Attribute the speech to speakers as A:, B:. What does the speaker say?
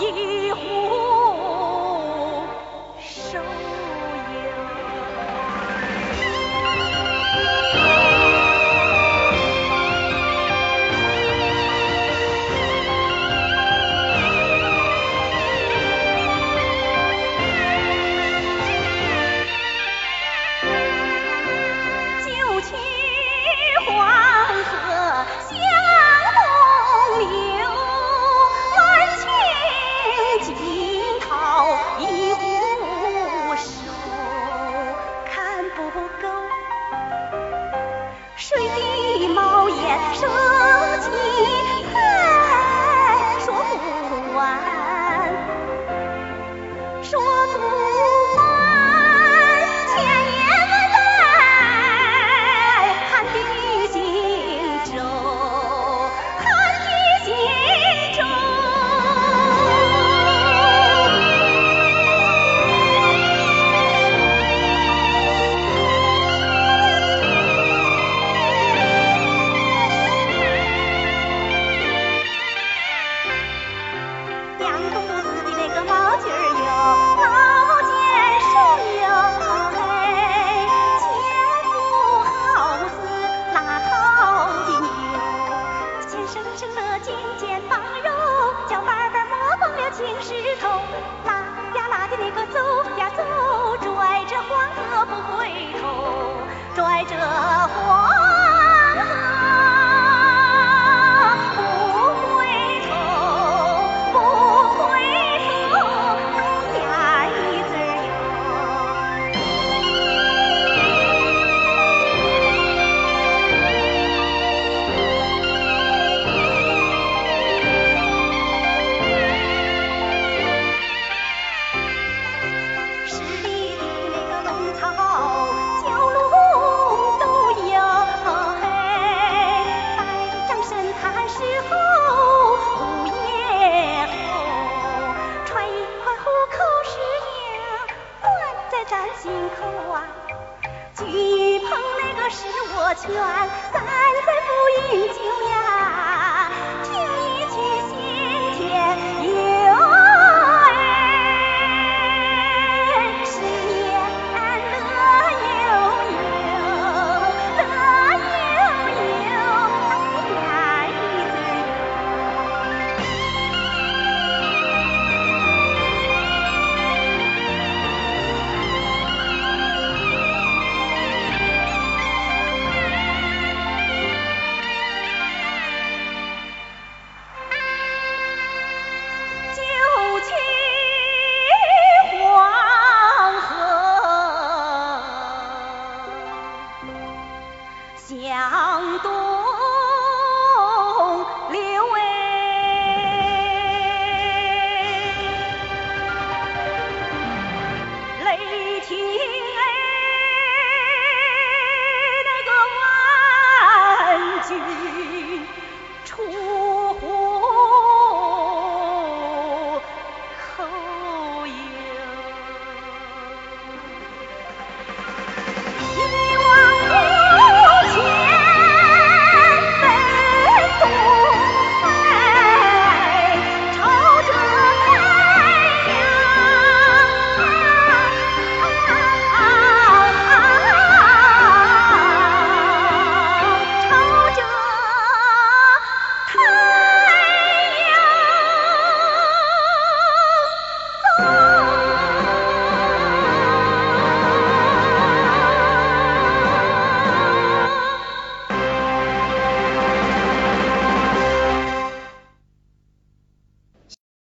A: ye 说起来，说不完。公子的那个毛驴儿哟毛尖上哟哎好嗬好似拉套的牛前生生勒紧肩膀肉脚板板磨光了青石头拉呀拉的那个走劝，三载不饮酒呀。多。